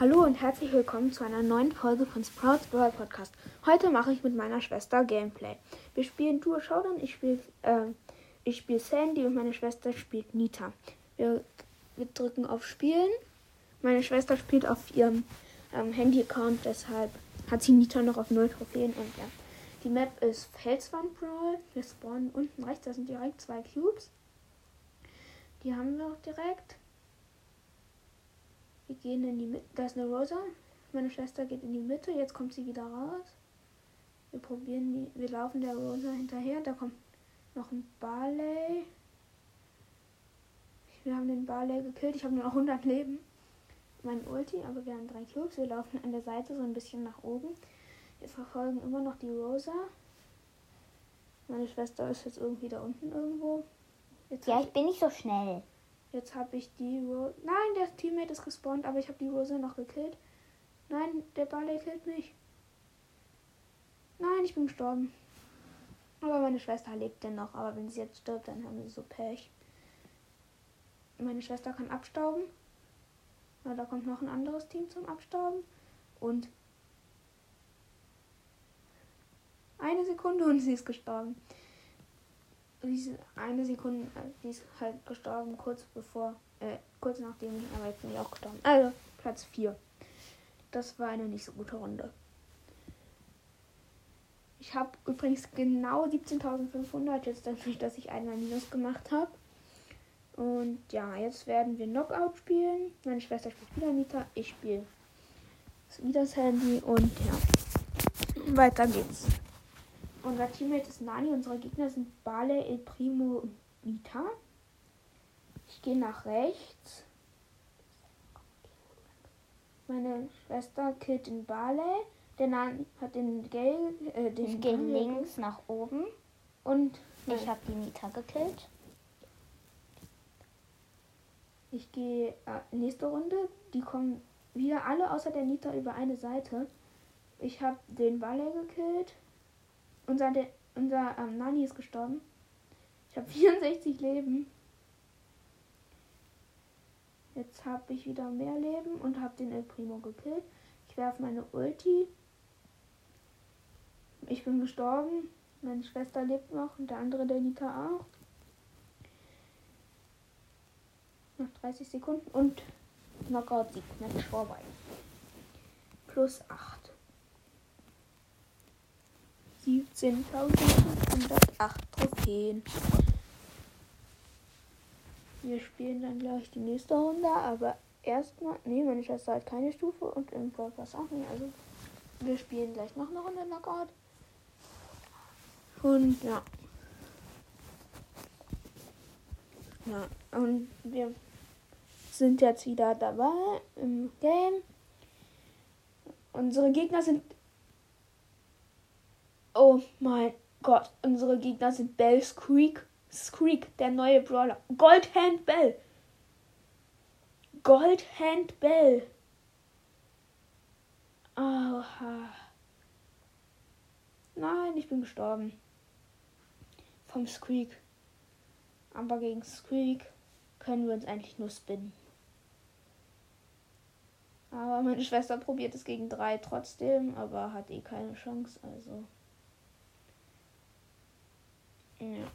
Hallo und herzlich willkommen zu einer neuen Folge von Sprouts Brawl Podcast. Heute mache ich mit meiner Schwester Gameplay. Wir spielen Duo Showdown, ich spiele äh, spiel Sandy und meine Schwester spielt Nita. Wir, wir drücken auf Spielen. Meine Schwester spielt auf ihrem ähm, Handy-Account, deshalb hat sie Nita noch auf 0 Trophäen und ja. Die Map ist Felswand Brawl. Wir spawnen unten rechts, da sind direkt zwei Cubes. Die haben wir auch direkt. Wir gehen in die Mitte. Da ist eine Rosa. Meine Schwester geht in die Mitte. Jetzt kommt sie wieder raus. Wir probieren die. Wir laufen der Rosa hinterher. Da kommt noch ein Barley. Wir haben den Barley gekillt. Ich habe nur noch 100 Leben. Mein Ulti, aber wir haben drei Cubes. Wir laufen an der Seite so ein bisschen nach oben. Wir verfolgen immer noch die Rosa. Meine Schwester ist jetzt irgendwie da unten irgendwo. Jetzt ja, ich bin nicht so schnell. Jetzt habe ich die Rose. Nein, der Teammate ist gespawnt, aber ich habe die Rose noch gekillt. Nein, der Barley killt mich. Nein, ich bin gestorben. Aber meine Schwester lebt dennoch. Aber wenn sie jetzt stirbt, dann haben sie so Pech. Meine Schwester kann abstauben. Ja, da kommt noch ein anderes Team zum Abstauben. Und eine Sekunde und sie ist gestorben diese eine Sekunde, äh, die ist halt gestorben, kurz bevor, äh, kurz nachdem ich, aber jetzt bin ich auch gestorben. Also, Platz 4. Das war eine nicht so gute Runde. Ich habe übrigens genau 17.500 jetzt dadurch, dass ich einmal Minus gemacht habe. Und ja, jetzt werden wir Knockout spielen. Meine Schwester spielt wieder Mieter, ich spiele wieder das Handy und ja, weiter geht's. Unser Teammate ist Nani, unsere Gegner sind Bale, El Primo und Nita. Ich gehe nach rechts. Meine Schwester killt den Bale. Der Nani hat den Gel. Äh, den ich gehe links nach oben. Und ich habe die Nita gekillt. Ich gehe äh, nächste Runde. Die kommen wir alle außer der Nita über eine Seite. Ich habe den Bale gekillt. Unser, de, unser ähm, Nani ist gestorben. Ich habe 64 Leben. Jetzt habe ich wieder mehr Leben und habe den El Primo gekillt. Ich werfe meine Ulti. Ich bin gestorben. Meine Schwester lebt noch und der andere, der Nita auch. Noch 30 Sekunden und Knockout-Sieg. Match vorbei. Plus 8. 17.508 Trophäen. Wir spielen dann gleich die nächste Runde, aber erstmal. Ne, meine Schwester hat keine Stufe und im Pass auch nicht. Also wir spielen gleich noch eine Runde Knockout. Und ja. Ja, und wir sind jetzt wieder dabei im Game. Unsere Gegner sind Mein Gott, unsere Gegner sind Bell Squeak. Squeak, der neue Brawler. Goldhand Bell. Goldhand Bell. Aha. Nein, ich bin gestorben. Vom Squeak. Aber gegen Squeak können wir uns eigentlich nur spinnen. Aber meine Schwester probiert es gegen drei trotzdem, aber hat eh keine Chance, also. Ja.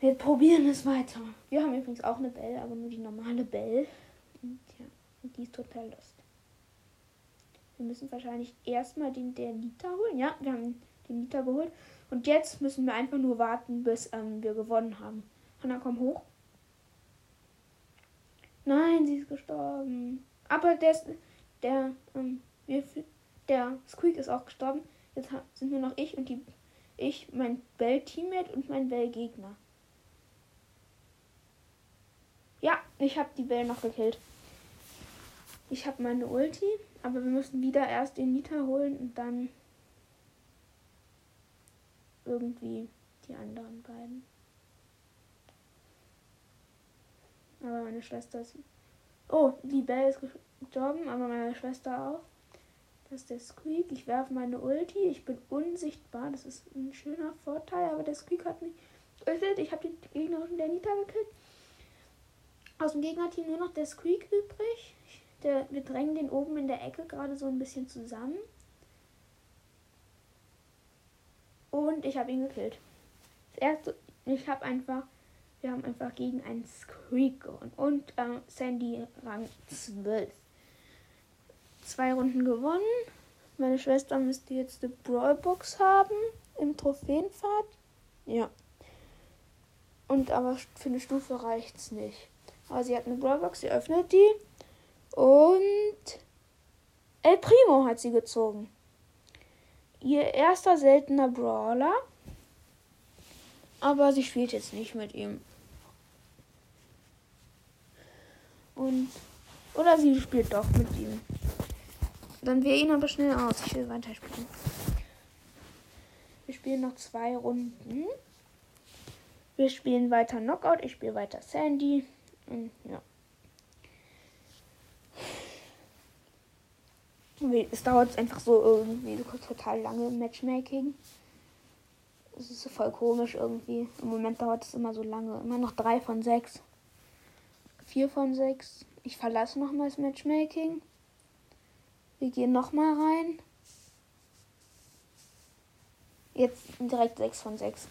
Wir probieren es weiter. Wir haben übrigens auch eine Bell, aber nur die normale Bell. Und ja, die ist total lost. Wir müssen wahrscheinlich erstmal den der Liter holen. Ja, wir haben den Liter geholt. Und jetzt müssen wir einfach nur warten, bis ähm, wir gewonnen haben. Hanna, komm hoch. Nein, sie ist gestorben. Aber der, der, ähm, wir, der Squeak ist auch gestorben. Jetzt sind nur noch ich und die ich, mein Bell-Teammate und mein Bell-Gegner. Ja, ich habe die Bell noch gekillt. Ich habe meine Ulti, aber wir müssen wieder erst den Nita holen und dann irgendwie die anderen beiden. Aber meine Schwester ist. Oh, die Bell ist gestorben, aber meine Schwester auch. Das ist der Squeak. Ich werfe meine Ulti. Ich bin unsichtbar. Das ist ein schöner Vorteil. Aber der Squeak hat mich geöffnet. Ich habe die Gegnerin der Nita gekillt. Aus dem Gegnerteam nur noch der Squeak übrig. Der, wir drängen den oben in der Ecke gerade so ein bisschen zusammen. Und ich habe ihn gekillt. Das erste, ich habe einfach, wir haben einfach gegen einen Squeak gewonnen. Und äh, Sandy Rang 12. Zwei Runden gewonnen. Meine Schwester müsste jetzt eine Brawlbox haben im Trophäenpfad. Ja. Und aber für eine Stufe reicht es nicht. Aber sie hat eine Brawlbox, sie öffnet die. Und El Primo hat sie gezogen. Ihr erster seltener Brawler. Aber sie spielt jetzt nicht mit ihm. Und. Oder sie spielt doch mit ihm. Dann wähle ihn aber schnell aus. Ich will weiterspielen. Wir spielen noch zwei Runden. Wir spielen weiter Knockout. Ich spiele weiter Sandy. Und ja. Es dauert einfach so irgendwie so total lange im Matchmaking. Es ist voll komisch irgendwie. Im Moment dauert es immer so lange. Immer noch drei von sechs. Vier von sechs. Ich verlasse nochmal das Matchmaking. Wir gehen nochmal rein. Jetzt direkt sechs von sechs.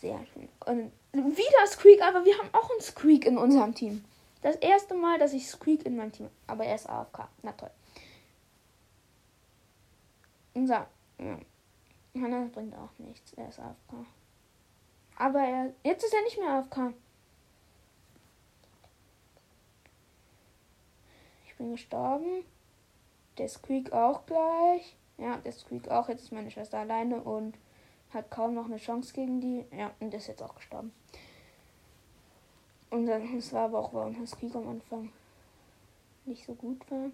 Sehr schön. Und wieder Squeak, aber wir haben auch einen Squeak in unserem Team. Das erste Mal, dass ich Squeak in meinem Team. Aber er ist AFK. Na toll. Unser. Ja. Das bringt auch nichts. Er ist AFK. Aber er. Jetzt ist er nicht mehr AFK. Ich bin gestorben. Der Squeak auch gleich. Ja, der Squeak auch. Jetzt ist meine Schwester alleine und hat kaum noch eine Chance gegen die. Ja, und ist jetzt auch gestorben. Und das war aber auch, weil unser Squeak am Anfang nicht so gut war.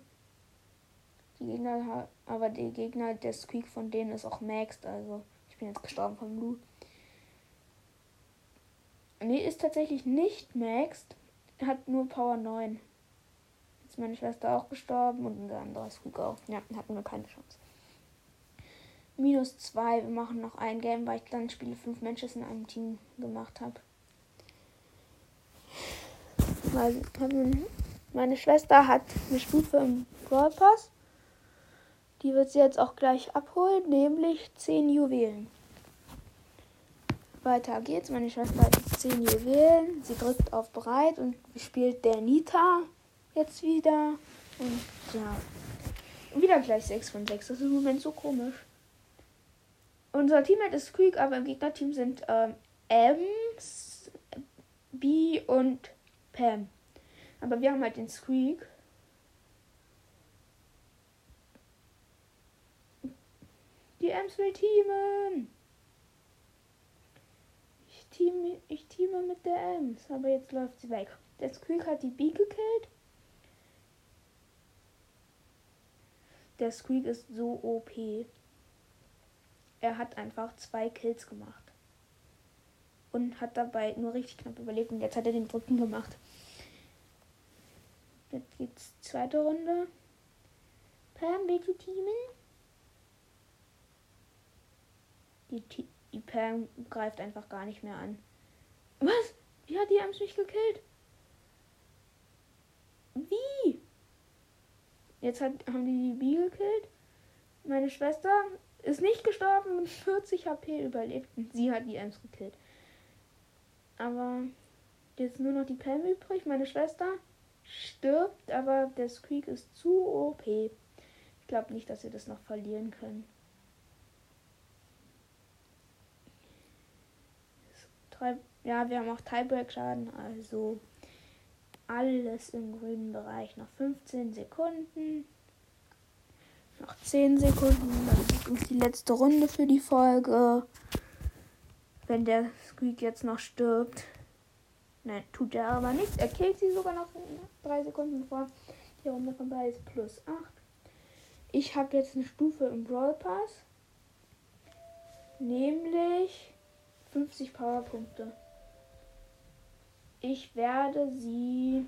Die Gegner, aber die Gegner, der Squeak von denen ist auch maxed, also ich bin jetzt gestorben von Blue. Nee, ist tatsächlich nicht maxed. Hat nur Power 9. Meine Schwester auch gestorben und unser anderer Squeak auch. Ja, hatten wir keine Chance. Minus 2. Wir machen noch ein Game, weil ich dann Spiele 5 Matches in einem Team gemacht habe. Weil meine Schwester hat eine Stufe im Brawl Pass. Die wird sie jetzt auch gleich abholen, nämlich 10 Juwelen. Weiter geht's. Meine Schwester hat jetzt 10 Juwelen. Sie drückt auf bereit und spielt der Nita jetzt wieder. Und ja. Wieder gleich 6 von 6. Das ist im Moment so komisch. Unser Teammate ist Squeak, aber im Gegnerteam sind ähm, Ems, B und Pam. Aber wir haben halt den Squeak. Die Ems will teamen. Ich teame, ich teame mit der Ems, aber jetzt läuft sie weg. Der Squeak hat die B gekillt. Der Squeak ist so OP. Er hat einfach zwei Kills gemacht. Und hat dabei nur richtig knapp überlebt. Und jetzt hat er den dritten gemacht. Jetzt geht's zweite Runde. Pam, willst du teamen? Die, die Pam greift einfach gar nicht mehr an. Was? Wie hat die Ems mich gekillt? Wie? Jetzt hat, haben die die B gekillt. Meine Schwester ist nicht gestorben und 40 HP überlebt. Und sie hat die Ems gekillt. Aber jetzt nur noch die Pam übrig. Meine Schwester stirbt, aber der Squeak ist zu OP. Ich glaube nicht, dass wir das noch verlieren können. Ja, wir haben auch Tiebreak-Schaden, also alles im grünen Bereich. Noch 15 Sekunden. Noch 10 Sekunden. Dann ist die letzte Runde für die Folge. Wenn der Squeak jetzt noch stirbt. Nein, tut er aber nicht. Er killt sie sogar noch 3 Sekunden vor die Runde vorbei ist. Plus 8. Ich habe jetzt eine Stufe im Brawl Pass. Nämlich 50 Powerpunkte. Ich werde sie.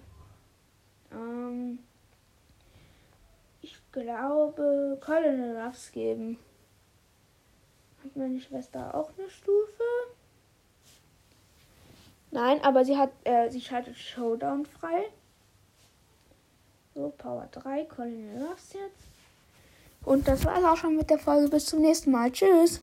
Ähm, ich glaube, Colonel Ruffs geben. Hat meine Schwester auch eine Stufe? Nein, aber sie hat, äh, sie schaltet Showdown frei. So, Power 3, Colonel Ruffs jetzt. Und das war es auch schon mit der Folge. Bis zum nächsten Mal. Tschüss.